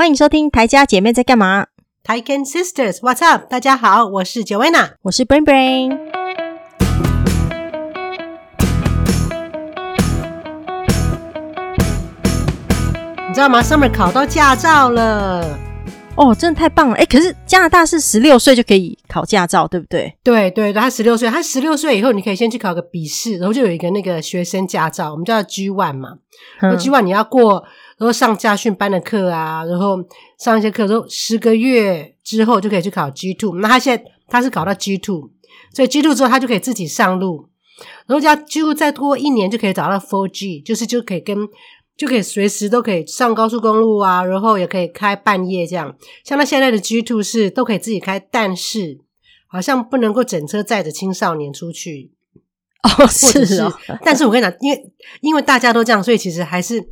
欢迎收听台家姐妹在干嘛？Taiken Sisters，What's up？大家好，我是 Joanna，我是 Brain Brain。你知道吗？Summer 考到驾照了。哦，真的太棒了！哎，可是加拿大是十六岁就可以考驾照，对不对？对对对，他十六岁，他十六岁以后，你可以先去考个笔试，然后就有一个那个学生驾照，我们叫 G One 嘛。嗯、G One 你要过，然后上家训班的课啊，然后上一些课，之后十个月之后就可以去考 G Two。那他现在他是考到 G Two，所以 G Two 之后他就可以自己上路，然后加 G Two 再过一年就可以找到 Four G，就是就可以跟。就可以随时都可以上高速公路啊，然后也可以开半夜这样。像他现在的 G two 是都可以自己开，但是好像不能够整车载着青少年出去。哦，是哦。但是我跟你讲，因为因为大家都这样，所以其实还是，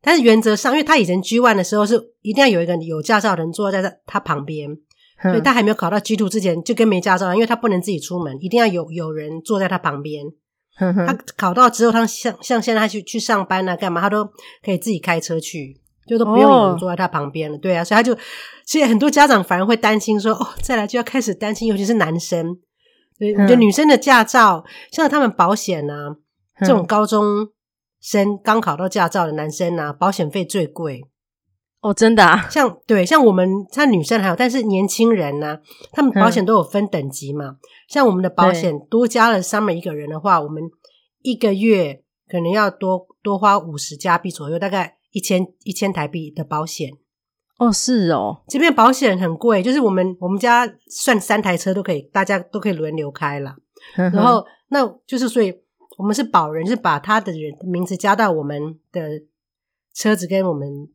但是原则上，因为他以前 G one 的时候是一定要有一个有驾照的人坐在他他旁边，所以他还没有考到 G two 之前就跟没驾照，因为他不能自己出门，一定要有有人坐在他旁边。他考到之后，他像像现在他去去上班啊，干嘛他都可以自己开车去，就都不用有人坐在他旁边了。Oh. 对啊，所以他就，所以很多家长反而会担心说，哦，再来就要开始担心，尤其是男生，对，你的女生的驾照，像他们保险啊，这种高中生刚考到驾照的男生啊，保险费最贵。哦，真的啊，像对，像我们像女生还有，但是年轻人呢、啊，他们保险都有分等级嘛。嗯、像我们的保险多加了 Summer 一个人的话，我们一个月可能要多多花五十加币左右，大概一千一千台币的保险。哦，是哦，这边保险很贵，就是我们我们家算三台车都可以，大家都可以轮流开啦。然后那就是所以我们是保人，就是把他的人名字加到我们的车子跟我们。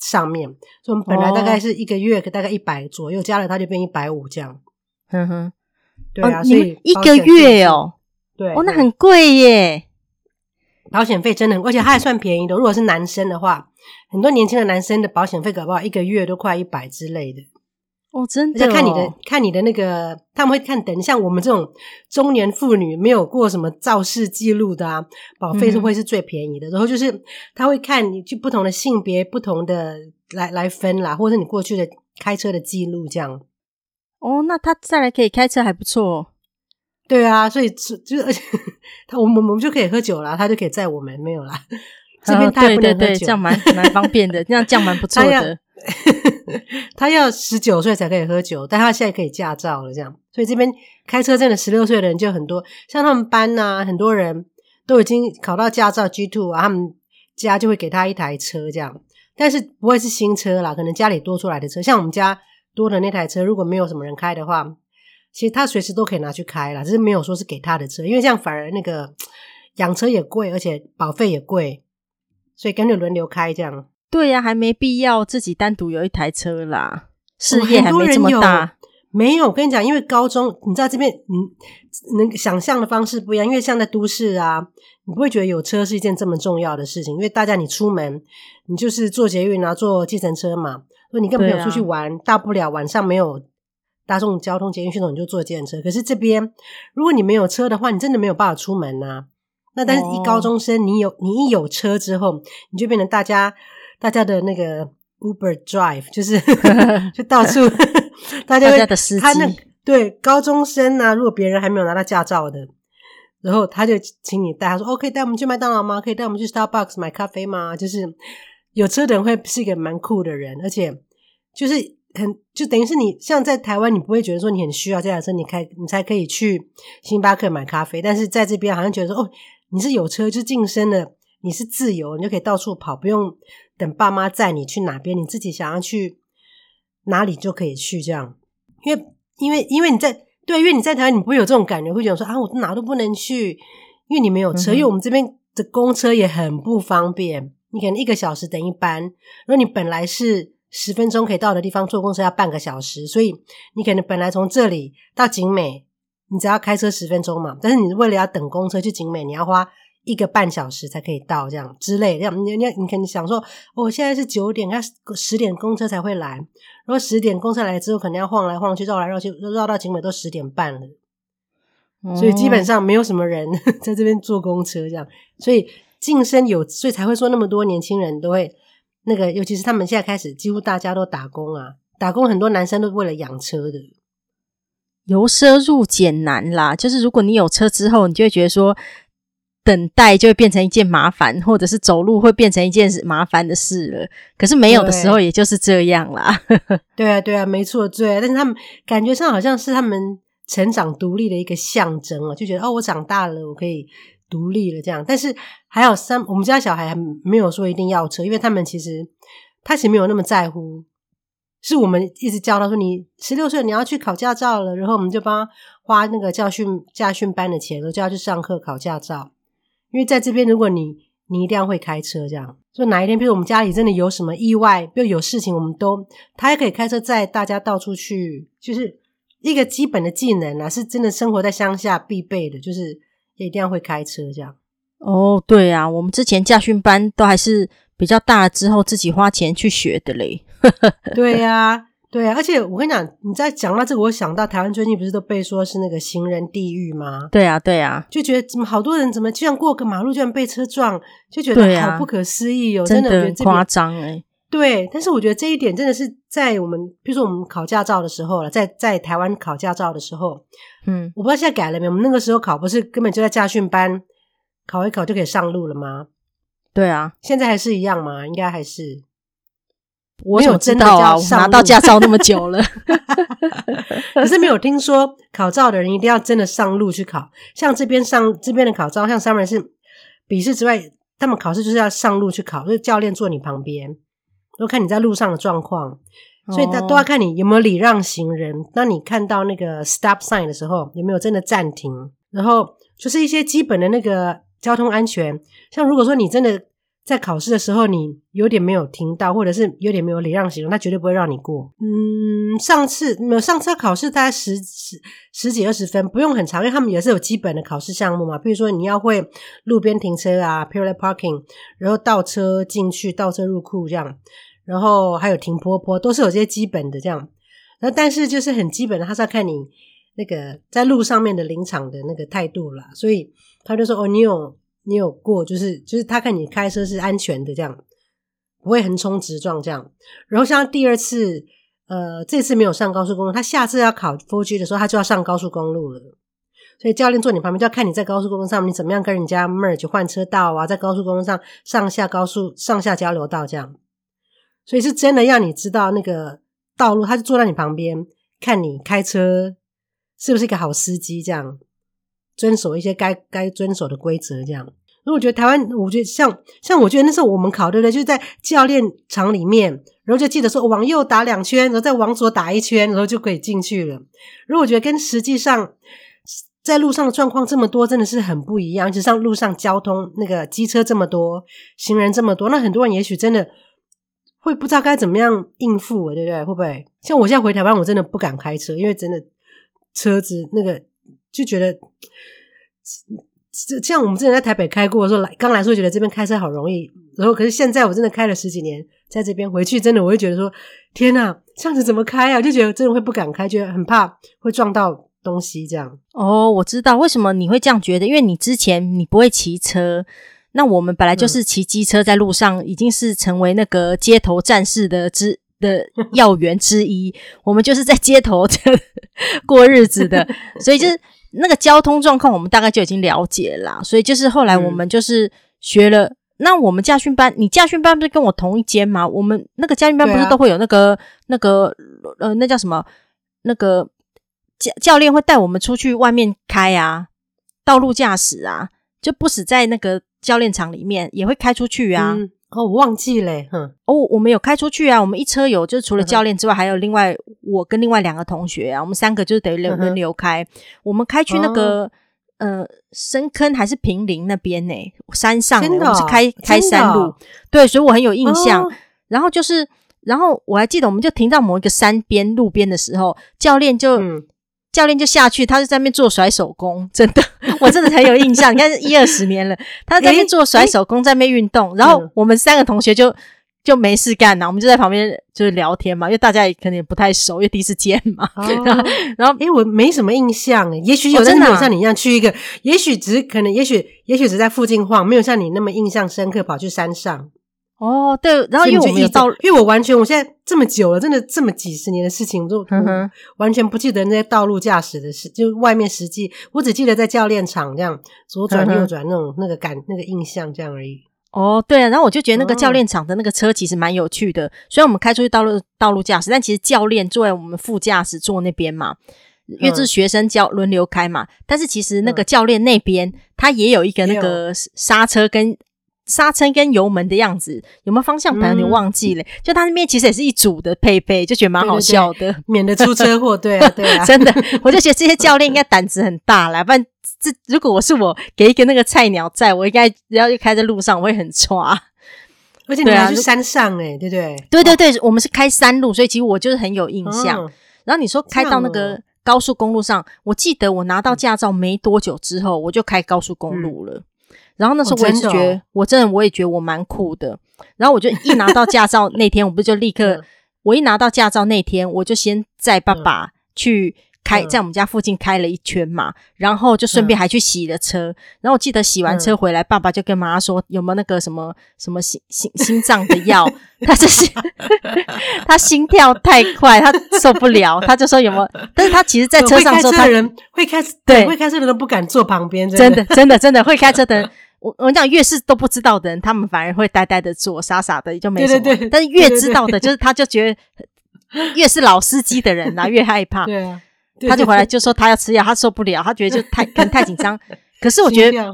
上面，所以我们本来大概是一个月，大概一百左右，加了他就变一百五这样。哼哼，对啊，所以一个月哦，对，哦，那很贵耶。保险费真的很，而且它还算便宜的。如果是男生的话，很多年轻的男生的保险费搞不好一个月都快一百之类的。哦，真的，哦，看你的，看你的那个，他们会看等，像我们这种中年妇女，没有过什么肇事记录的啊，保费是会是最便宜的。嗯、然后就是他会看你去不同的性别、不同的来来分啦，或者是你过去的开车的记录这样。哦，那他再来可以开车还不错。对啊，所以就是而且 他我们我们就可以喝酒啦，他就可以载我们没有啦。这边他也不能喝酒，对对对，这样蛮蛮方便的，这样这样蛮不错的。他要十九岁才可以喝酒，但他现在可以驾照了，这样，所以这边开车真的十六岁的人就很多，像他们班呐、啊，很多人都已经考到驾照 G two 啊，他们家就会给他一台车这样，但是不会是新车啦，可能家里多出来的车，像我们家多的那台车，如果没有什么人开的话，其实他随时都可以拿去开啦，只是没有说是给他的车，因为这样反而那个养车也贵，而且保费也贵，所以干脆轮流开这样。对呀、啊，还没必要自己单独有一台车啦。事业还没这么大，哦、没有。我跟你讲，因为高中，你知道这边，嗯，能想象的方式不一样。因为像在都市啊，你不会觉得有车是一件这么重要的事情。因为大家你出门，你就是坐捷运啊，坐计程车嘛。所以你跟朋友出去玩，啊、大不了晚上没有大众交通捷运系统，你就坐计程车。可是这边，如果你没有车的话，你真的没有办法出门啊。那但是，一高中生，你有你一有车之后，你就变成大家。大家的那个 Uber Drive 就是 就到处，大家，大家的司机，他那对高中生啊，如果别人还没有拿到驾照的，然后他就请你带，他说：“OK，带我们去麦当劳吗？可以带我们去 Starbucks 买咖啡吗？”就是有车的人会是一个蛮酷的人，而且就是很就等于是你像在台湾，你不会觉得说你很需要这辆车，你开你才可以去星巴克买咖啡，但是在这边好像觉得说哦，你是有车就晋升了，你是自由，你就可以到处跑，不用。等爸妈载你去哪边，你自己想要去哪里就可以去，这样。因为因为因为你在对，因为你在台湾，你不会有这种感觉，会觉得说啊，我哪都不能去，因为你没有车。嗯、因为我们这边的公车也很不方便，你可能一个小时等一班，如果你本来是十分钟可以到的地方，坐公车要半个小时，所以你可能本来从这里到景美，你只要开车十分钟嘛，但是你为了要等公车去景美，你要花。一个半小时才可以到，这样之类的。这样你你你肯定想说，我、哦、现在是九点，他十点公车才会来。如果十点公车来之后，肯定要晃来晃去，绕来绕去，绕到景美都十点半了。嗯、所以基本上没有什么人 在这边坐公车，这样。所以晋升有，所以才会说那么多年轻人都会那个，尤其是他们现在开始，几乎大家都打工啊，打工很多男生都是为了养车的，由奢入俭难啦。就是如果你有车之后，你就会觉得说，等待就会变成一件麻烦，或者是走路会变成一件麻烦的事了。可是没有的时候，也就是这样啦。对，对啊，对啊，没错，对啊。但是他们感觉上好像是他们成长独立的一个象征啊，就觉得哦，我长大了，我可以独立了这样。但是还有三，我们家小孩还没有说一定要车，因为他们其实他其实没有那么在乎。是我们一直教他说，你十六岁你要去考驾照了，然后我们就帮他花那个教训驾训班的钱，然后就要去上课考驾照。因为在这边，如果你你一定要会开车，这样，就哪一天，比如我们家里真的有什么意外，比如有事情，我们都他还可以开车载大家到处去，就是一个基本的技能啊，是真的生活在乡下必备的，就是也一定要会开车这样。哦，对啊，我们之前驾训班都还是比较大了之后自己花钱去学的嘞。对呀、啊。对啊，而且我跟你讲，你在讲到这个，我想到台湾最近不是都被说是那个行人地狱吗？对啊，对啊，就觉得怎么好多人怎么居然过个马路，居然被车撞，就觉得好不可思议哦，真的，真的夸张哎。对，但是我觉得这一点真的是在我们，比如说我们考驾照的时候了，在在台湾考驾照的时候，嗯，我不知道现在改了没有。我们那个时候考不是根本就在驾训班考一考就可以上路了吗？对啊，现在还是一样吗？应该还是。我有真的啊，我拿到驾照那么久了，可是没有听说考照的人一定要真的上路去考。像这边上这边的考照，像上面是笔试之外，他们考试就是要上路去考，就是教练坐你旁边，都看你在路上的状况，所以他都要看你有没有礼让行人。当你看到那个 stop sign 的时候，有没有真的暂停？然后就是一些基本的那个交通安全。像如果说你真的。在考试的时候，你有点没有听到，或者是有点没有礼让行人，他绝对不会让你过。嗯，上次没有上次考试大概十十十几二十分，不用很长，因为他们也是有基本的考试项目嘛。比如说你要会路边停车啊，parallel parking，然后倒车进去，倒车入库这样，然后还有停坡坡，都是有些基本的这样。那但是就是很基本的，他是要看你那个在路上面的临场的那个态度啦。所以他就说：“哦，你有。”你有过，就是就是他看你开车是安全的，这样不会横冲直撞这样。然后像第二次，呃，这次没有上高速公路，他下次要考 4G 的时候，他就要上高速公路了。所以教练坐你旁边，就要看你在高速公路上你怎么样跟人家 merge 换车道啊，在高速公路上上下高速上下交流道这样。所以是真的要你知道那个道路，他就坐在你旁边看你开车是不是一个好司机这样。遵守一些该该遵守的规则，这样。那我觉得台湾，我觉得像像我觉得那时候我们考对不对？就是在教练场里面，然后就记得说往右打两圈，然后再往左打一圈，然后就可以进去了。如果我觉得跟实际上在路上的状况这么多，真的是很不一样。就像路上交通那个机车这么多，行人这么多，那很多人也许真的会不知道该怎么样应付，对不对？会不会？像我现在回台湾，我真的不敢开车，因为真的车子那个。就觉得，这像我们之前在台北开过的时候，来刚来说觉得这边开车好容易，然后可是现在我真的开了十几年，在这边回去真的我会觉得说，天哪，这样子怎么开啊？就觉得真的会不敢开，觉得很怕会撞到东西这样。哦，我知道为什么你会这样觉得，因为你之前你不会骑车，那我们本来就是骑机车在路上，已经是成为那个街头战士的之。的要员之一，我们就是在街头 过日子的，所以就是那个交通状况，我们大概就已经了解了啦。所以就是后来我们就是学了，嗯、那我们驾训班，你驾训班不是跟我同一间吗？我们那个驾训班不是都会有那个、啊、那个呃，那叫什么？那个教教练会带我们出去外面开啊，道路驾驶啊，就不死在那个教练场里面，也会开出去啊。嗯哦，我忘记嘞，哼！哦，我们有开出去啊，我们一车有，就是除了教练之外，还有另外我跟另外两个同学啊，我们三个就是等于轮轮流开。我们开去那个呃深坑还是平林那边呢？山上，我们是开开山路，对，所以我很有印象。然后就是，然后我还记得，我们就停到某一个山边路边的时候，教练就。教练就下去，他就在那边做甩手工，真的，我真的很有印象。你看，一二十年了，他在那边做甩手工，在那边运动。然后我们三个同学就就没事干呐，我们就在旁边就是聊天嘛，因为大家也可能也不太熟，因为第一次见嘛。哦、然后，诶我没什么印象，也许有，真的没有像你一样去一个，也许只可能，也许也许只在附近晃，没有像你那么印象深刻，跑去山上。哦，对，然后因为我们有到，因为我完全我现在这么久了，真的这么几十年的事情，我都完全不记得那些道路驾驶的事，就外面实际，我只记得在教练场这样左转右转那种那个感那个印象这样而已。哦，对啊，然后我就觉得那个教练场的那个车其实蛮有趣的，虽然我们开出去道路道路驾驶，但其实教练坐在我们副驾驶座那边嘛，因为是学生教轮流开嘛，但是其实那个教练那边他也有一个那个刹车跟。刹车跟油门的样子，有没有方向盘？你忘记了？嗯、就他那边其实也是一组的配备，就觉得蛮好笑的，对对对，免得出车祸。对啊，对啊，真的，我就觉得这些教练应该胆子很大啦。不然这如果我是我给一个那个菜鸟在，我应该然后就开在路上，我会很抓。而且你还是山上哎、欸，对不对？对对对，我们是开山路，所以其实我就是很有印象。嗯、然后你说开到那个高速公路上，我记得我拿到驾照没多久之后，我就开高速公路了。嗯然后那时候我也是觉得，哦真哦、我真的我也觉得我蛮酷的。然后我就一拿到驾照那天，我不就立刻，我一拿到驾照那天，我就先载爸爸去开，在我们家附近开了一圈嘛。然后就顺便还去洗了车。然后我记得洗完车回来，爸爸就跟妈妈说有没有那个什么什么心心心脏的药？他就是 他心跳太快，他受不了，他就说有没有？但是他其实在车上的时候，他人会开车，对，会开车的人都不敢坐旁边，真的真的真的会开车的人。我我讲越是都不知道的人，他们反而会呆呆的坐，傻傻的就没什么。对对对，但是越知道的，就是他就觉得 越是老司机的人啊，越害怕。对啊，他就回来就说他要吃药，他受不了，他觉得就太可能太紧张。可是我觉得，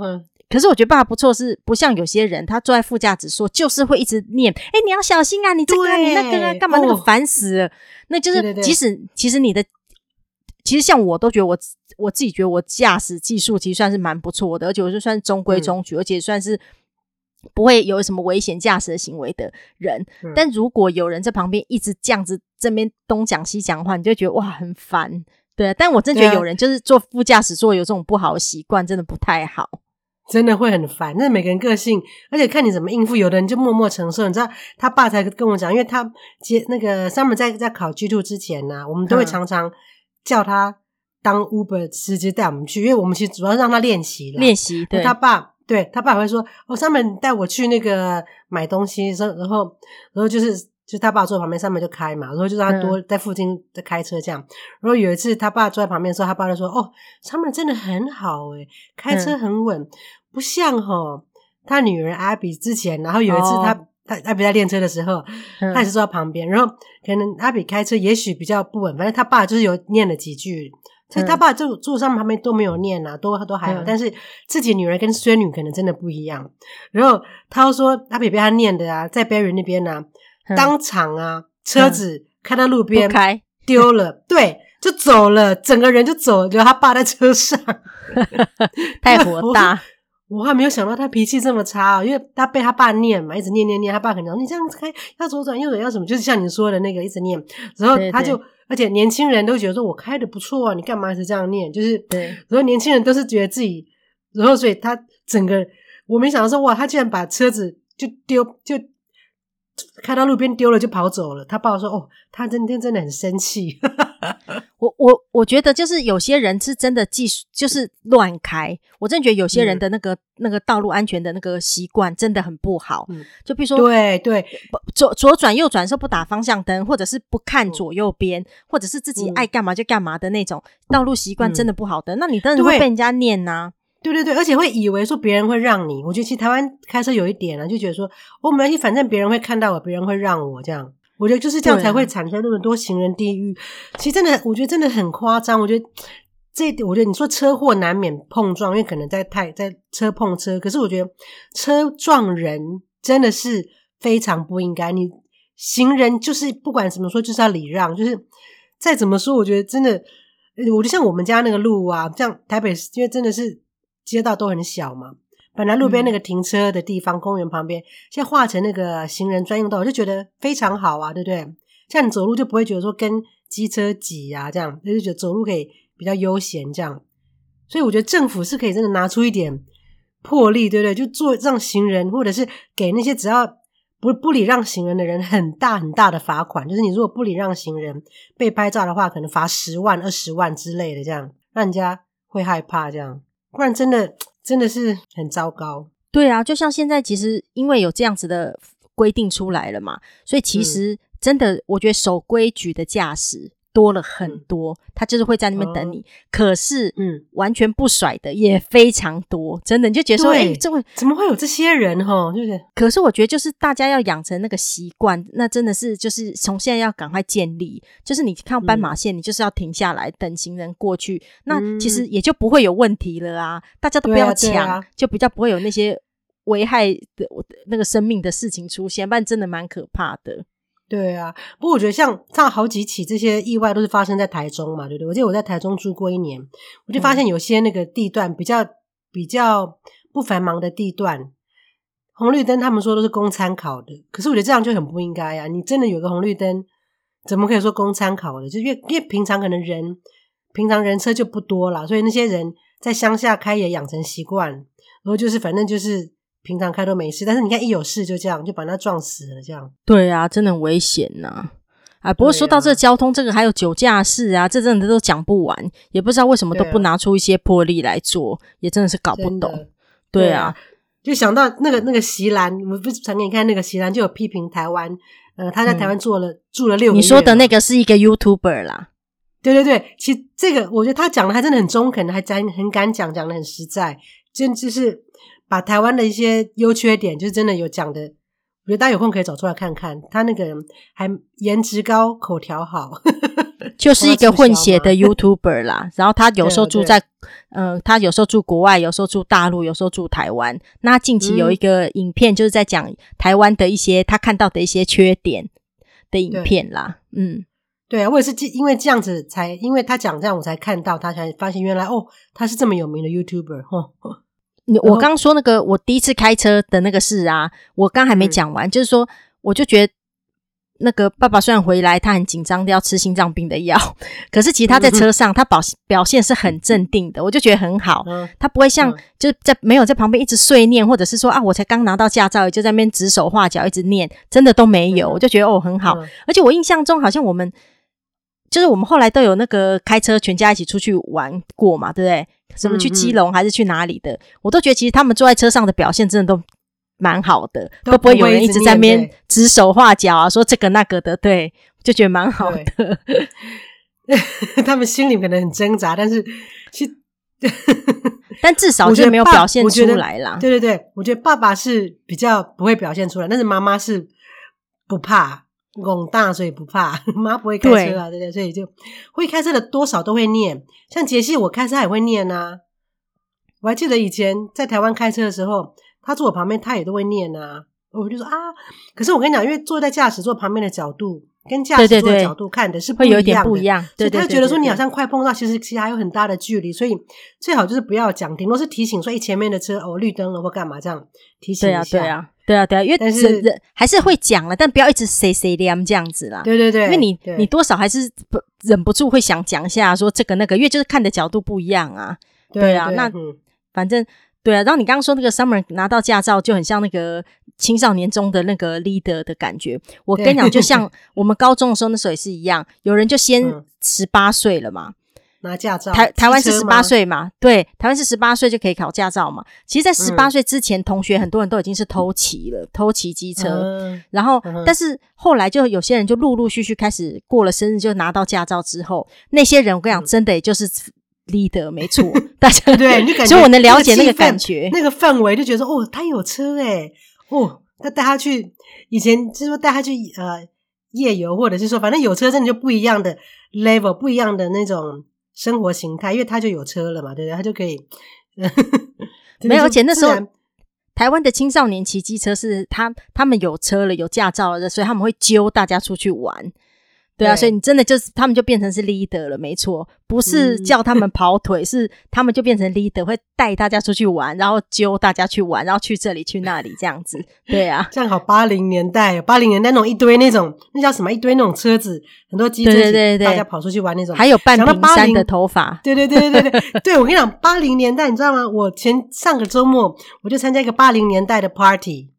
可是我觉得爸爸不错，是不像有些人，他坐在副驾驶说就是会一直念：“哎，你要小心啊，你这个你那个啊，干嘛那个烦死了。”那就是即使其实你的。其实像我都觉得我我自己觉得我驾驶技术其实算是蛮不错的，而且我就算是中规中矩，嗯、而且算是不会有什么危险驾驶的行为的人。嗯、但如果有人在旁边一直这样子这边东讲西讲的话，你就觉得哇很烦。对，但我真觉得有人就是坐副驾驶座有这种不好的习惯，真的不太好，真的会很烦。那每个人个性，而且看你怎么应付。有的人就默默承受。你知道他爸才跟我讲，因为他接那个 Summer 在在考 G two 之前呢、啊，我们都会常常。叫他当 Uber 司机带我们去，因为我们其实主要是让他练习了。练习，对。他爸对他爸会说：“哦，上面带我去那个买东西，然后然后然后就是就他爸坐旁边，上面就开嘛，然后就让他多在附近在开车这样。嗯、然后有一次他爸坐在旁边的时候，他爸就说：‘哦，上面真的很好诶，开车很稳，嗯、不像齁他女儿阿比之前。’然后有一次他。哦他阿比在练车的时候，他也是坐在旁边，嗯、然后可能阿比开车也许比较不稳，反正他爸就是有念了几句，所以他爸就坐上旁边都没有念啊，都都还好。嗯、但是自己女儿跟孙女可能真的不一样。然后他说阿比被他念的啊，在 Berry 那边啊，嗯、当场啊车子开到路边开丢了，对，就走了，整个人就走了，就他爸在车上，太火大。我还没有想到他脾气这么差哦，因为他被他爸念嘛，一直念念念，他爸可能你这样子开要左转右转要什么，就是像你说的那个一直念，然后他就，对对，而且年轻人都觉得说我开的不错啊，你干嘛一直这样念？就是，对，然后年轻人都是觉得自己，然后所以他整个我没想到说哇，他竟然把车子就丢就。开到路边丢了就跑走了。他爸爸说：“哦，他今天真的很生气。” 我我我觉得就是有些人是真的技术就是乱开。我真的觉得有些人的那个、嗯、那个道路安全的那个习惯真的很不好。嗯、就比如说，对对，左左转右转的时候不打方向灯，或者是不看左右边，嗯、或者是自己爱干嘛就干嘛的那种道路习惯，真的不好的。嗯、那你真的会被人家念呐、啊。对对对，而且会以为说别人会让你，我觉得其实台湾开车有一点啊，就觉得说我没关系，反正别人会看到我，别人会让我这样。我觉得就是这样才会产生那么多行人地狱。啊、其实真的，我觉得真的很夸张。我觉得这我觉得你说车祸难免碰撞，因为可能在太在车碰车，可是我觉得车撞人真的是非常不应该。你行人就是不管怎么说，就是要礼让，就是再怎么说，我觉得真的，我就像我们家那个路啊，像台北市，因为真的是。街道都很小嘛，本来路边那个停车的地方，嗯、公园旁边，现在划成那个行人专用道，我就觉得非常好啊，对不对？像你走路就不会觉得说跟机车挤啊，这样就觉得走路可以比较悠闲这样。所以我觉得政府是可以真的拿出一点魄力，对不对？就做让行人，或者是给那些只要不不礼让行人的人很大很大的罚款，就是你如果不礼让行人被拍照的话，可能罚十万、二十万之类的，这样让人家会害怕这样。不然真的真的是很糟糕。对啊，就像现在，其实因为有这样子的规定出来了嘛，所以其实真的，我觉得守规矩的驾驶。多了很多，嗯、他就是会在那边等你。哦、可是，嗯，完全不甩的也非常多，真的你就觉得说，哎，这会怎么会有这些人哈？就是，可是我觉得就是大家要养成那个习惯，那真的是就是从现在要赶快建立。就是你看斑马线，嗯、你就是要停下来等行人过去，那其实也就不会有问题了啊。大家都不要抢，啊啊、就比较不会有那些危害的那个生命的事情出现，不然真的蛮可怕的。对啊，不过我觉得像像好几起这些意外都是发生在台中嘛，对不对？我记得我在台中住过一年，我就发现有些那个地段比较比较不繁忙的地段，红绿灯他们说都是供参考的，可是我觉得这样就很不应该啊！你真的有个红绿灯，怎么可以说供参考的？就因为因为平常可能人平常人车就不多啦，所以那些人在乡下开也养成习惯，然后就是反正就是。平常开都没事，但是你看一有事就这样，就把他撞死了，这样。对啊，真的很危险呐！啊，不过说到这个交通，啊、这个还有酒驾事啊，这真的都讲不完，也不知道为什么都不拿出一些魄力来做，啊、也真的是搞不懂。对啊，对啊，就想到那个那个席兰，我不是传给你看那个席兰，就有批评台湾，呃，他在台湾做了、嗯、住了六年。你说的那个是一个 YouTuber 啦，对对对，其实这个我觉得他讲的还真的很中肯，还真很敢讲，讲的很实在，真就是。把台湾的一些优缺点，就是真的有讲的，我觉得大家有空可以找出来看看。他那个还颜值高，口条好，就是一个混血的 YouTuber 啦。然后他有时候住在，嗯、呃，他有时候住国外，有时候住大陆，有时候住台湾。那近期有一个影片，就是在讲台湾的一些他看到的一些缺点的影片啦。嗯，对啊，我也是因为这样子才，因为他讲这样，我才看到他，才发现原来哦，他是这么有名的 YouTuber 哦。你我刚说那个我第一次开车的那个事啊，我刚还没讲完，嗯、就是说，我就觉得那个爸爸虽然回来，他很紧张的要吃心脏病的药，可是其实他在车上，他表表现是很镇定的，我就觉得很好。嗯、他不会像就在没有在旁边一直碎念，或者是说啊，我才刚拿到驾照，就在那边指手画脚一直念，真的都没有。嗯、我就觉得哦很好，嗯、而且我印象中好像我们就是我们后来都有那个开车全家一起出去玩过嘛，对不对？什么去基隆还是去哪里的？我都觉得其实他们坐在车上的表现真的都蛮好的，都不，都不会有人一直在那边指手画脚啊，说这个那个的，对，就觉得蛮好的。他们心里可能很挣扎，但是其实，但至少就没有表现出来啦。对对对，我觉得爸爸是比较不会表现出来，但是妈妈是不怕。拱大，所以不怕，妈不会开车啊，对不对？所以就会开车的多少都会念。像杰西，我开车也会念啊。我还记得以前在台湾开车的时候，他坐我旁边，他也都会念啊。我就说啊，可是我跟你讲，因为坐在驾驶座旁边的角度跟驾驶座的角度看的是不一样的，对对对，会有点不一样。所以他觉得说你好像快碰到，其实其实还有很大的距离，所以最好就是不要讲，顶多是提醒说，哎，前面的车哦绿灯了或干嘛这样提醒一下。对啊，对啊。对啊，对啊，因为但是还是会讲了，但不要一直 say say 这样子啦。对对对，因为你你多少还是不忍不住会想讲一下，说这个那个，因为就是看的角度不一样啊。对，对啊，对那、嗯、反正对啊。然后你刚刚说那个 Summer 拿到驾照就很像那个青少年中的那个 leader 的感觉。我跟你讲，就像我们高中的时候那时候也是一样，有人就先十八岁了嘛。拿驾照，台台湾是十八岁嘛？对，台湾是十八岁就可以考驾照嘛。其实，在十八岁之前，嗯、同学很多人都已经是偷骑了，偷骑机车。嗯、然后，嗯、但是后来就有些人就陆陆续续开始过了生日就拿到驾照之后，那些人我跟你讲，真的也就是 leader 没错。大家 对，你感觉所以我能了解那个感觉，那个氛围，就觉得说哦，他有车诶哦，他带他去以前就是说带他去呃夜游，或者是说反正有车真的就不一样的 level，不一样的那种。生活形态，因为他就有车了嘛，对不对？他就可以，没有。而且那时候台湾的青少年骑机车是他他们有车了，有驾照了，所以他们会揪大家出去玩。对啊，对，所以你真的就是他们就变成是 leader 了，没错，不是叫他们 跑腿，嗯、是他们就变成 leader，会带大家出去玩，然后揪大家去玩，然后去这里去那里这样子。对啊，这样好八零年代，八零年代那种一堆那种那叫什么一堆那种车子，很多机车，对对对对，大家跑出去玩那种，还有半屏山的头发，对对对对对对，对我跟你讲，八零年代你知道吗？我前上个周末我就参加一个八零年代的 party，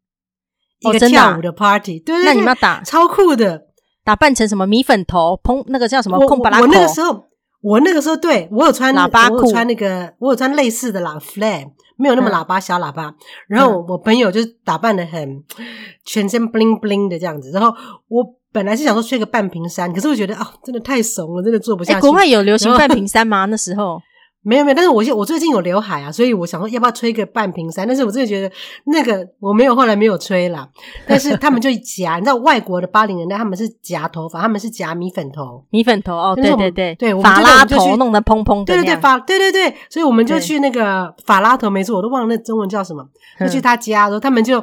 一个跳舞的 party，、对，对对，那你们要打超酷的。打扮成什么米粉头，蓬那个叫什么？我空巴拉我那个时候，我那个时候对我有穿喇叭裤，我有穿那个，我有穿类似的喇 flat，没有那么喇叭、嗯、小喇叭。然后我朋友就打扮的很全身 bling bling 的这样子。然后我本来是想说吹个半屏山，可是我觉得啊、哦，真的太怂了，真的做不下去。欸、国外有流行半屏山吗？那时候？没有没有，但是我我最近有刘海啊，所以我想说要不要吹个半瓶山？但是我真的觉得那个我没有，后来没有吹啦。但是他们就夹，你知道外国的八零年代他们是夹头发，他们是夹米粉头，米粉头哦，对对对。对，法拉头弄得蓬蓬的，对对对，法对对对，所以我们就去那个法拉头，没错，我都忘了那中文叫什么，就去他家，然后他们就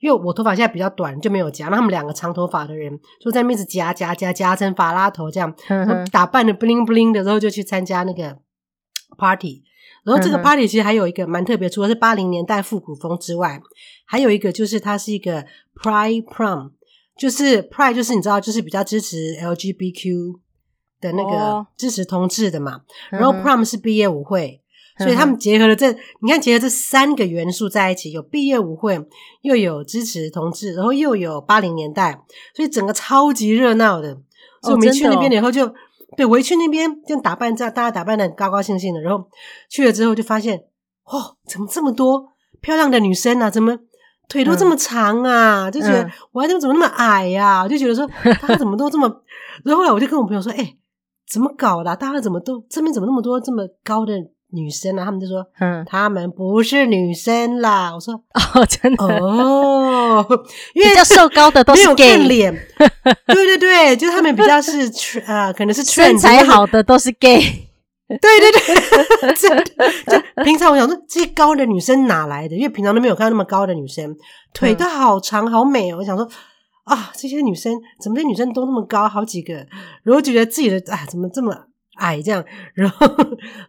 因为我头发现在比较短，就没有夹，那他们两个长头发的人就在那边夹夹夹夹成法拉头这样，打扮的 bling bling 的，然后就去参加那个 party。然后这个 party 其实还有一个蛮特别，除了是八零年代复古风之外，还有一个就是它是一个 Pride Prom，就是 Pride 就是你知道就是比较支持 LGBTQ 的那个支持同志的嘛，然后 Prom 是毕业舞会，所以他们结合了这你看结合这三个元素在一起，有毕业舞会，又有支持同志，然后又有八零年代，所以整个超级热闹的。所以我们去那边以后就。对，我一去那边就打扮这样，大家打扮的很高高兴兴的。然后去了之后就发现，哦，怎么这么多漂亮的女生啊？怎么腿都这么长啊？嗯、就觉得我还怎么怎么那么矮呀、啊？就觉得说大家怎么都这么……然后后来我就跟我朋友说，哎，怎么搞的？大家怎么都这边怎么那么多这么高的？女生啊，他们就说，嗯，他们不是女生啦。我说，哦，真的哦，因为比较瘦高的都是 gay 脸，对对对，就是他们比较是呃，可能是身材好的都是 gay，对对 对，真的。就平常我想说，这些高的女生哪来的？因为平常都没有看到那么高的女生，腿都好长好美哦。我想说，啊，这些女生怎么这些女生都那么高，好几个，然后觉得自己的啊，怎么这么。矮这样，然后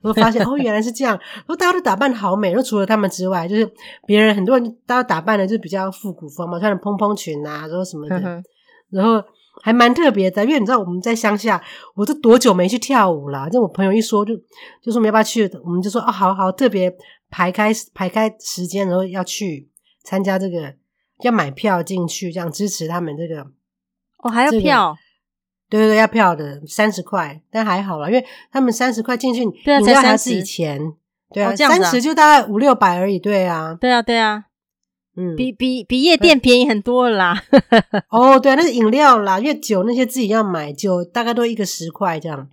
我发现哦，原来是这样。然后大家都打扮好美，然后除了他们之外，就是别人很多人，大家打扮的就比较复古风嘛，穿的蓬蓬裙啊，然后什么的，嗯、然后还蛮特别的。因为你知道我们在乡下，我都多久没去跳舞了？就我朋友一说就，就就说我们要不要去？我们就说哦，好好，特别排开排开时间，然后要去参加这个，要买票进去，这样支持他们这个。哦，还要票。这个对对对，要票的三十块，但还好啦，因为他们三十块进去，对啊，你要还自己钱，对啊，三十就大概五六百而已，对啊，对啊，对啊，嗯，比 比比夜店便宜很多了啦。哦，对啊，那是饮料啦，因为酒那些自己要买，酒大概都一个十块这样。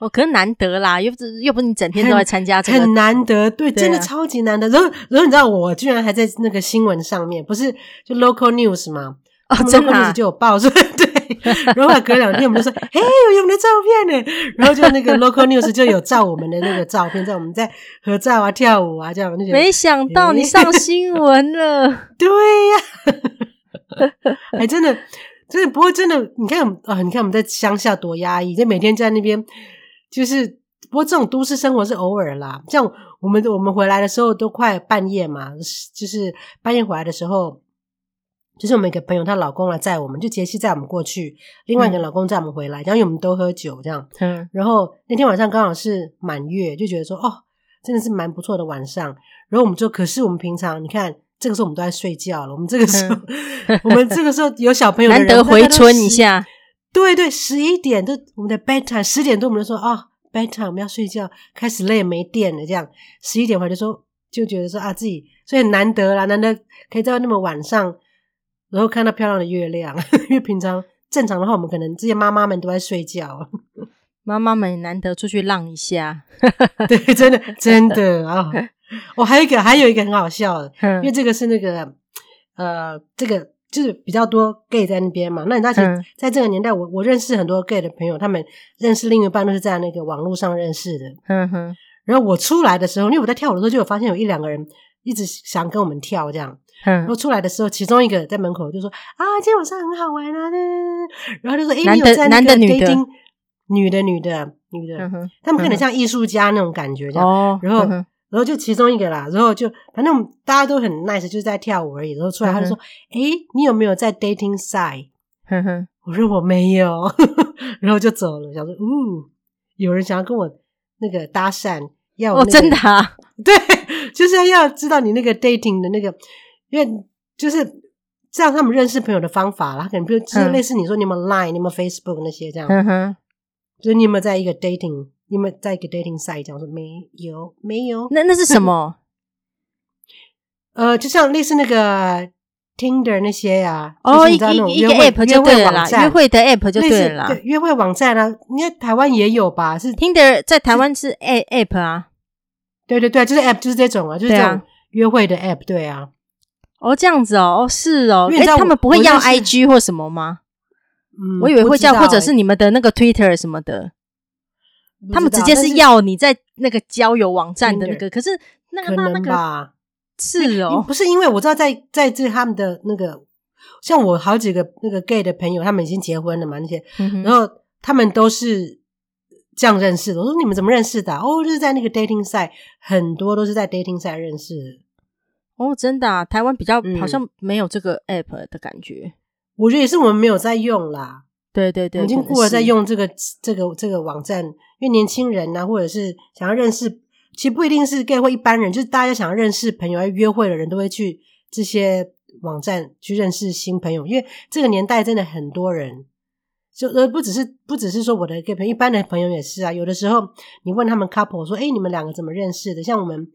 哦，可是难得啦，又不是又不是你整天都在参加这个，很难得，对，对啊，真的超级难得。然后然后你知道我居然还在那个新闻上面，不是就 local news 吗？哦，真的啊，就有报说对。然后隔两天，我们就说：“ 嘿，有我们的照片呢。”然后就那个 local news 就有照我们的那个照片，在我们在合照啊、跳舞啊这样。就没想到你上新闻了，对呀、啊，还真的，真的不过真的，你看啊，你看我们在乡下多压抑，就每天在那边，就是不过这种都市生活是偶尔啦。像我们我们回来的时候都快半夜嘛，就是半夜回来的时候。就是我们一个朋友，她老公来载我们，就杰西载我们过去，另外一个老公载我们回来，然后因为我们都喝酒这样，嗯，然后那天晚上刚好是满月，就觉得说哦，真的是蛮不错的晚上。然后我们就，可是我们平常你看，这个时候我们都在睡觉了，我们这个时候，嗯、我们这个时候有小朋友，难得回春一下，对对，十一点都我们的 bedtime，十点多我们就说哦 bedtime，我们要睡觉，开始累没电了，这样。十一点回来就说就觉得说啊自己所以很难得啦，难得可以在那么晚上。然后看到漂亮的月亮，因为平常正常的话，我们可能这些妈妈们都在睡觉。妈妈们难得出去浪一下，对，真的 真的啊！我、哦、还有一个，还有一个很好笑的，因为这个是那个呃，这个就是比较多 gay 在那边嘛。那你知道，在这个年代，我我认识很多 gay 的朋友，他们认识另一半都是在那个网络上认识的。嗯哼。然后我出来的时候，因为我在跳舞的时候，就有发现有一两个人一直想跟我们跳这样。然后出来的时候，其中一个在门口就说：“啊，今天晚上很好玩啊！”然后就说：“哎，你有在那个 dating？女的，女的，女的，他们可能像艺术家那种感觉这样。然后，然后就其中一个啦，然后就反正大家都很 nice，就是在跳舞而已。然后出来他就说：“哎，你有没有在 dating side？” 我说：“我没有。”然后就走了，想说：“哦，有人想要跟我那个搭讪，要哦，真的啊？对，就是要知道你那个 dating 的那个。”因为就是这样，他们认识朋友的方法啦，可能比如就是类似你说你们 Line、你们 Facebook 那些这样，嗯哼，就是你有没有在一个 dating 你们在一个 dating site 讲说没有没有？那那是什么？呃，就像类似那个 Tinder 那些呀、啊，哦，一个一个 app 就对了啦，约会的 app 就对了啦，对，约会网站啊，应该台湾也有吧？是 Tinder 在台湾是 app 啊，对对对，就是 app，就是这种啊，就是这种约会的 app，对啊。哦，这样子哦，哦是哦，哎，他们不会要 IG 或什么吗？嗯，我以为会叫，或者是你们的那个 Twitter 什么的，他们直接是要你在那个交友网站的那个，可是那个那那个。是哦，不是因为我知道在在这他们的那个，像我好几个那个 gay 的朋友，他们已经结婚了嘛，那些，嗯、然后他们都是这样认识的。我说你们怎么认识的、啊？哦，就是在那个 dating site，很多都是在 dating site 认识的。哦，真的啊，台湾比较好像没有这个 app 的感觉。嗯、我觉得也是我们没有在用啦。对对对，已经过了在用这个这个这个网站，因为年轻人啊，或者是想要认识。其实不一定是 gay 或一般人，就是大家想要认识朋友、要约会的人都会去这些网站去认识新朋友。因为这个年代真的很多人，就呃不只是不只是说我的 gay 朋友，一般的朋友也是啊。有的时候你问他们 couple 说：“哎，你们两个怎么认识的？”像我们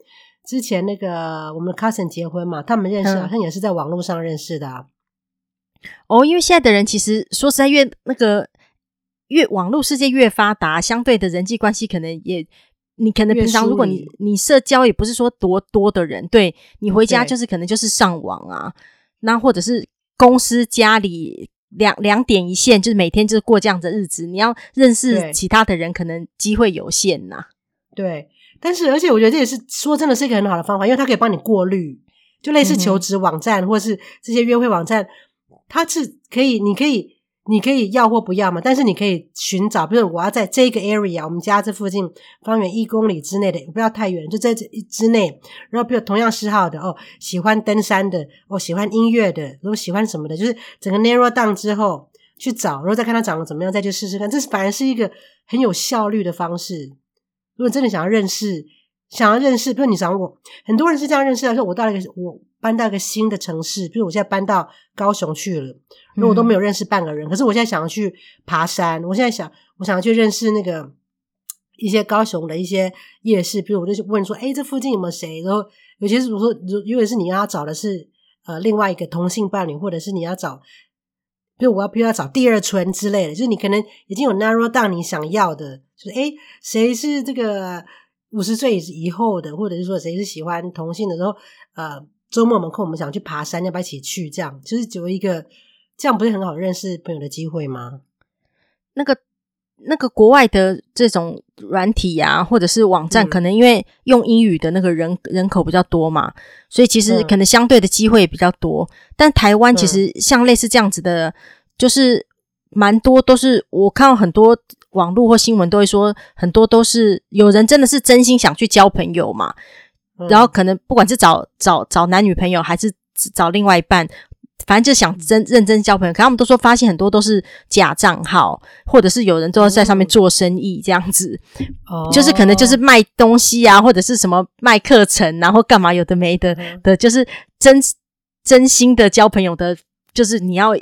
之前那个我们的 cousin 结婚嘛，他们认识好像也是在网络上认识的啊。哦，因为现在的人其实说实在越那个越网络世界越发达，相对的人际关系可能也。你可能平常如果你你社交也不是说多多的人，对，你回家就是可能就是上网啊，那或者是公司家里两两点一线，就是每天就是过这样的日子，你要认识其他的人，可能机会有限呐。对，但是而且我觉得这也是说真的是一个很好的方法，因为它可以帮你过滤，就类似求职网站、嗯、或者是这些约会网站，它是可以，你可以。你可以要或不要嘛，但是你可以寻找，比如我要在这个 area，我们家这附近方圆一公里之内的，不要太远，就在这之内。然后，比如同样嗜好的哦，喜欢登山的，哦，喜欢音乐的，如果喜欢什么的，就是整个 narrow down 之后去找，然后再看他长得怎么样，再去试试看。这是反而是一个很有效率的方式。如果真的想要认识，想要认识，比如你想我，很多人是这样认识的，说我到了一个我。搬到一个新的城市，比如我现在搬到高雄去了，那我都没有认识半个人。嗯、可是我现在想要去爬山，我现在想，我想要去认识那个一些高雄的一些夜市，比如我就问说，哎，这附近有没有谁？然后，尤其是如果说，如果是你要找的是呃另外一个同性伴侣，或者是你要找，比如我要，比如要找第二春之类的，就是你可能已经有 narrow down 你想要的，就是诶，谁是这个五十岁以后的，或者是说谁是喜欢同性的时候，呃。周末我们空，我们想去爬山，要不要一起去？这样就是作为一个，这样不是很好认识朋友的机会吗？那个那个国外的这种软体啊，或者是网站，可能因为用英语的那个人人口比较多嘛，所以其实可能相对的机会也比较多。但台湾其实像类似这样子的，就是蛮多都是我看到很多网络或新闻都会说，很多都是有人真的是真心想去交朋友嘛。然后可能不管是找找找男女朋友，还是找另外一半，反正就想真认真交朋友。可他们都说发现很多都是假账号，或者是有人都在上面做生意这样子，哦、就是可能就是卖东西啊，或者是什么卖课程，然后干嘛有的没的的，就是真真心的交朋友的，就是你要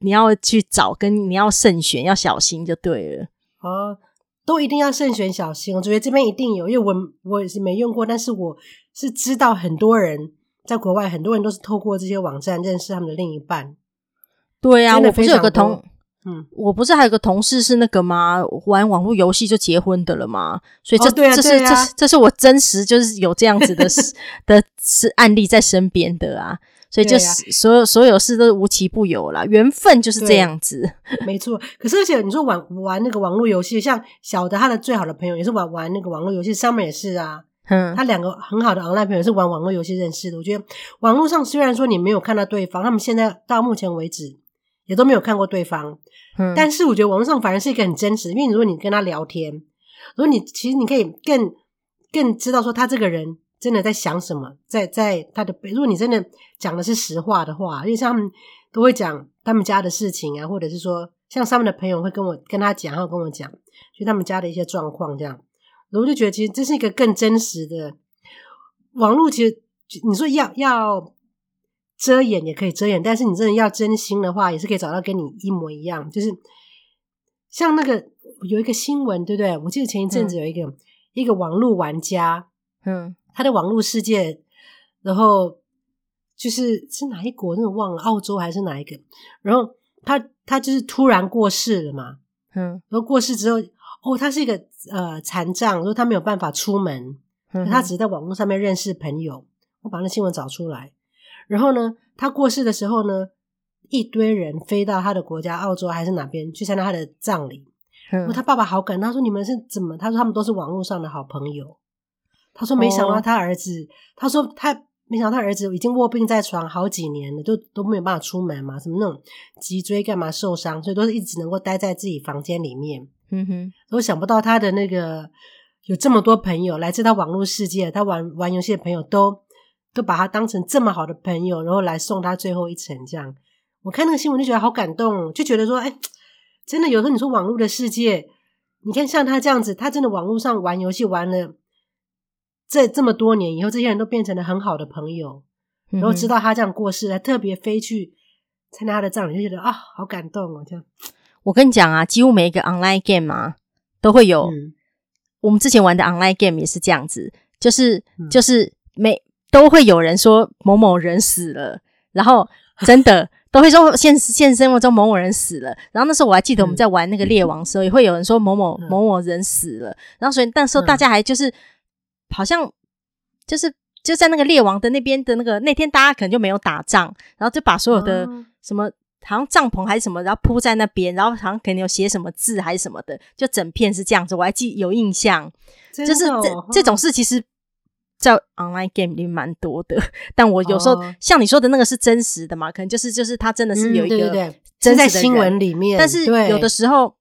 你要去找，跟你要慎选，要小心就对了。哦，都一定要慎选小心。我觉得这边一定有，因为我我也是没用过，但是我。是知道很多人在国外，很多人都是透过这些网站认识他们的另一半。对呀、啊，我不是有个同，嗯，我不是还有个同事是那个吗？玩网络游戏就结婚的了吗？所以这、哦对啊、这是这是这是我真实就是有这样子的事 的是案例在身边的啊。所以就是所有所有事都是无奇不有啦，缘分就是这样子。没错，可是而且你说玩玩那个网络游戏，像小的他的最好的朋友也是玩玩那个网络游戏，上面也是啊。嗯，他两个很好的 online 朋友是玩网络游戏认识的。我觉得网络上虽然说你没有看到对方，他们现在到目前为止也都没有看过对方。嗯，但是我觉得网络上反而是一个很真实，因为如果你跟他聊天，如果你其实你可以更更知道说他这个人真的在想什么，在在他的，如果你真的讲的是实话的话，因为像他们都会讲他们家的事情啊，或者是说像他们的朋友会跟我跟他讲，然后跟我讲，就他们家的一些状况这样。我就觉得，其实这是一个更真实的网络。其实你说要要遮掩也可以遮掩，但是你真的要真心的话，也是可以找到跟你一模一样。就是像那个有一个新闻，对不对？我记得前一阵子有一个、嗯、一个网络玩家，嗯，他的网络世界，然后就是是哪一国？真的忘了，澳洲还是哪一个？然后他他就是突然过世了嘛，嗯，然后过世之后，哦，他是一个呃残障，说他没有办法出门，嗯、他只是在网络上面认识朋友。我把那新闻找出来，然后呢，他过世的时候呢，一堆人飞到他的国家澳洲还是哪边去参加他的葬礼。嗯，他爸爸好感动，他说：“你们是怎么？”他说：“他们都是网络上的好朋友。”他说：“没想到他儿子，哦、他说他没想到他儿子已经卧病在床好几年了，就都没有办法出门嘛，什么那种脊椎干嘛受伤，所以都是一直能够待在自己房间里面。”嗯哼，我想不到他的那个有这么多朋友来自他网络世界，他玩玩游戏的朋友都。都把他当成这么好的朋友，然后来送他最后一程，这样。我看那个新闻就觉得好感动，就觉得说，哎，真的有时候你说网络的世界，你看像他这样子，他真的网络上玩游戏玩了这这么多年以后，这些人都变成了很好的朋友，然后知道他这样过世，还特别飞去参加他的葬礼，就觉得啊，好感动哦。这样，我跟你讲啊，几乎每一个 online game 啊都会有，嗯、我们之前玩的 online game 也是这样子，就是、嗯、就是每。都会有人说某某人死了，然后真的 都会说现现实生活中某某人死了。然后那时候我还记得我们在玩那个猎王的时候，也会有人说某某某某人死了。然后所以那时候大家还就是好像就是就在那个猎王的那边的那个那天，大家可能就没有打仗，然后就把所有的什么好像帐篷还是什么，然后铺在那边，然后好像可能有写什么字还是什么的，就整片是这样子。我还记有印象，就是这这种事其实。在 online game 里蛮多的，但我有时候、哦、像你说的那个是真实的嘛？可能就是就是他真的是有一个真实的、新闻里面，但是有的时候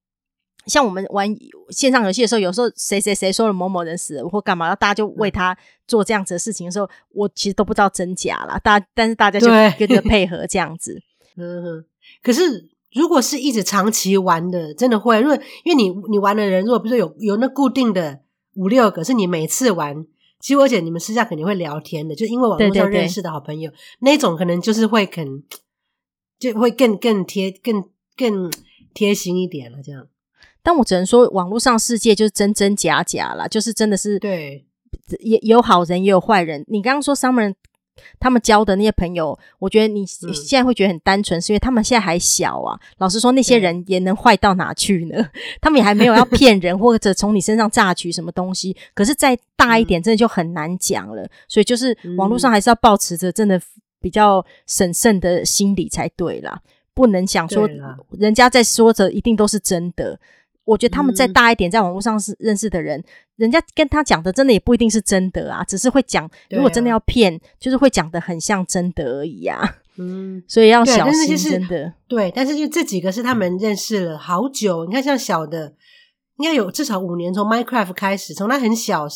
像我们玩线上游戏的时候，有时候谁谁谁说了某某人死了或干嘛，然后大家就为他做这样子的事情的时候，我其实都不知道真假啦。大但是大家就跟着配合这样子。嗯，可是如果是一直长期玩的，真的会，因为因为你你玩的人，如果比如说有有那固定的五六个，是你每次玩。其实而且你们私下肯定会聊天的，就因为网络上认识的好朋友，对对对，那种可能就是会肯就会更更贴更更贴心一点了。这样，但我只能说，网络上世界就是真真假假啦，就是真的是对，也有好人也有坏人。你刚刚说 Summer。他们交的那些朋友，我觉得你现在会觉得很单纯，嗯、是因为他们现在还小啊。老实说，那些人也能坏到哪去呢？他们也还没有要骗人或者从你身上榨取什么东西。可是再大一点，真的就很难讲了。嗯、所以就是网络上还是要保持着真的比较审慎的心理才对啦，不能想说人家在说着一定都是真的。我觉得他们再大一点，在网络上是认识的人，嗯、人家跟他讲的真的也不一定是真的啊，只是会讲。如果真的要骗，啊、就是会讲的很像真的而已啊。嗯，所以要小心，就是、真的。对，但是就这几个是他们认识了好久。你看，像小的，应该有至少五年，从 Minecraft 开始，从他很小，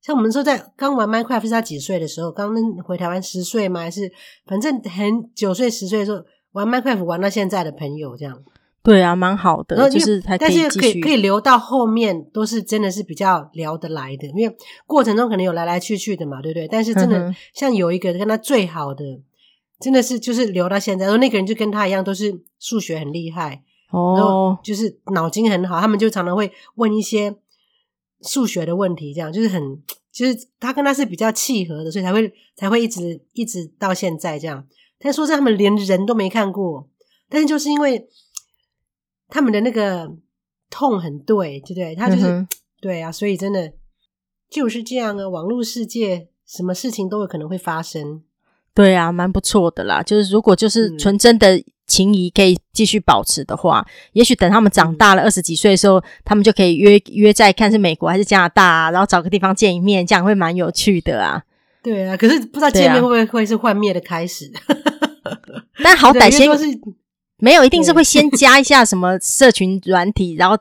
像我们说在刚玩 Minecraft 是他几岁的时候，刚回台湾十岁吗？还是反正很九岁十岁的时候玩 Minecraft 玩到现在的朋友这样。对啊，蛮好的，就是但是可以可以留到后面，都是真的是比较聊得来的，因为过程中可能有来来去去的嘛，对不对？但是真的像有一个跟他最好的，真的是就是留到现在，然后那个人就跟他一样，都是数学很厉害哦，然后就是脑筋很好，他们就常常会问一些数学的问题，这样就是很就是他跟他是比较契合的，所以才会才会一直一直到现在这样。但说是他们连人都没看过，但是就是因为。他们的那个痛很对，对不对？他就是、嗯、对啊，所以真的就是这样啊。网络世界什么事情都有可能会发生，对啊，蛮不错的啦。就是如果就是纯真的情谊可以继续保持的话，嗯、也许等他们长大了二十几岁的时候，嗯、他们就可以约约在看是美国还是加拿大啊，然后找个地方见一面，这样会蛮有趣的啊。对啊，可是不知道见面会不会会是幻灭的开始？啊、但好歹先。没有，一定是会先加一下什么社群软体，然后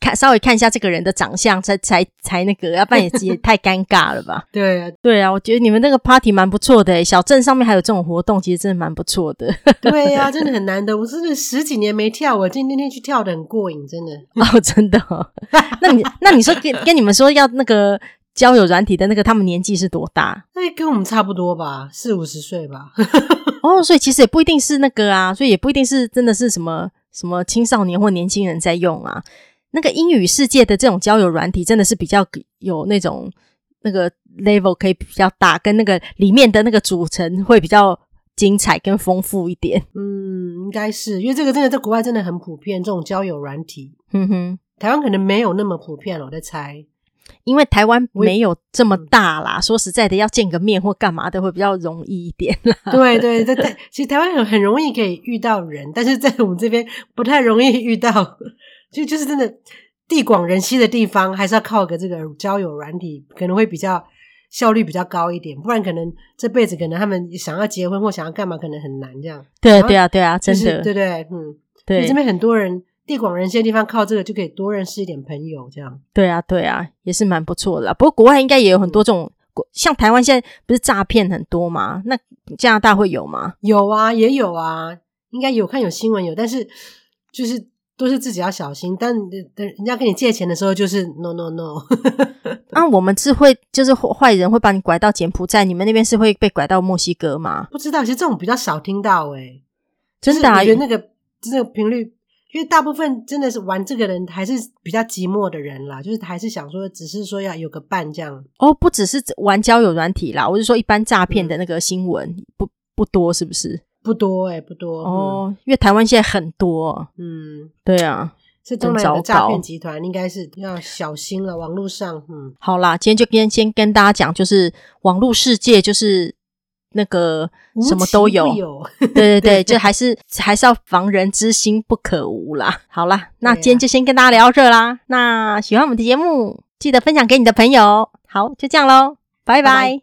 看稍微看一下这个人的长相，才才才那个，要不然也也太尴尬了吧？对啊，对啊，我觉得你们那个 party 蛮不错的，小镇上面还有这种活动，其实真的蛮不错的。对呀、啊，真的很难得，我真的十几年没跳，我今天天去跳的很过瘾，真的 哦，真的、哦。那你那你说跟跟你们说要那个交友软体的那个，他们年纪是多大？那跟我们差不多吧，四五十岁吧。哦，所以其实也不一定是那个啊，所以也不一定是真的是什么什么青少年或年轻人在用啊。那个英语世界的这种交友软体，真的是比较有那种那个 level 可以比较大，跟那个里面的那个组成会比较精彩跟丰富一点。嗯，应该是因为这个真的在国外真的很普遍，这种交友软体。嗯哼，台湾可能没有那么普遍了，我在猜。因为台湾没有这么大啦，说实在的，要见个面或干嘛的会比较容易一点啦。对对对对，其实台湾很很容易可以遇到人，但是在我们这边不太容易遇到。就就是真的地广人稀的地方，还是要靠个这个交友软体，可能会比较效率比较高一点。不然可能这辈子可能他们想要结婚或想要干嘛，可能很难这样。对啊对啊对啊，真的，就是、对对嗯，对。这边很多人。地广人稀的地方，靠这个就可以多认识一点朋友，这样。对啊，对啊，也是蛮不错的啦。不过国外应该也有很多这种，像台湾现在不是诈骗很多吗？那加拿大会有吗？有啊，也有啊，应该有看有新闻有，但是就是都是自己要小心。但等人家跟你借钱的时候，就是 no no no。那、啊、我们是会就是坏人会把你拐到柬埔寨，你们那边是会被拐到墨西哥吗？不知道，其实这种比较少听到诶、欸、真的、啊，我觉得那个这个频率。因为大部分真的是玩这个人还是比较寂寞的人啦，就是还是想说，只是说要有个伴这样。哦，不只是玩交友软体啦，我是说一般诈骗的那个新闻、嗯、不不多，是不是？不多诶、欸、不多。哦，嗯、因为台湾现在很多。嗯，对啊，这东南亚的诈骗集团应该是要小心了。网络上，嗯，好啦，今天就先先跟大家讲，就是网络世界就是。那个什么都有，有 对对 对，就还是还是要防人之心不可无啦。好啦，那今天就先跟大家聊到这啦。啊、那喜欢我们的节目，记得分享给你的朋友。好，就这样喽，拜拜。拜拜。